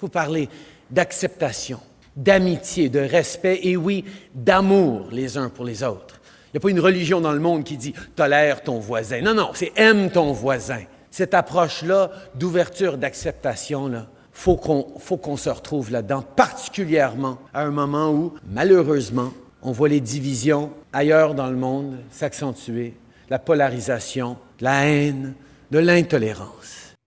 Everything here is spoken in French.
faut parler d'acceptation, d'amitié, de respect et oui, d'amour les uns pour les autres. Il n'y a pas une religion dans le monde qui dit tolère ton voisin. Non, non, c'est aime ton voisin. Cette approche-là d'ouverture, d'acceptation, là, faut qu'on faut qu'on se retrouve là-dedans, particulièrement à un moment où, malheureusement, on voit les divisions ailleurs dans le monde s'accentuer, la polarisation, la haine, de l'intolérance.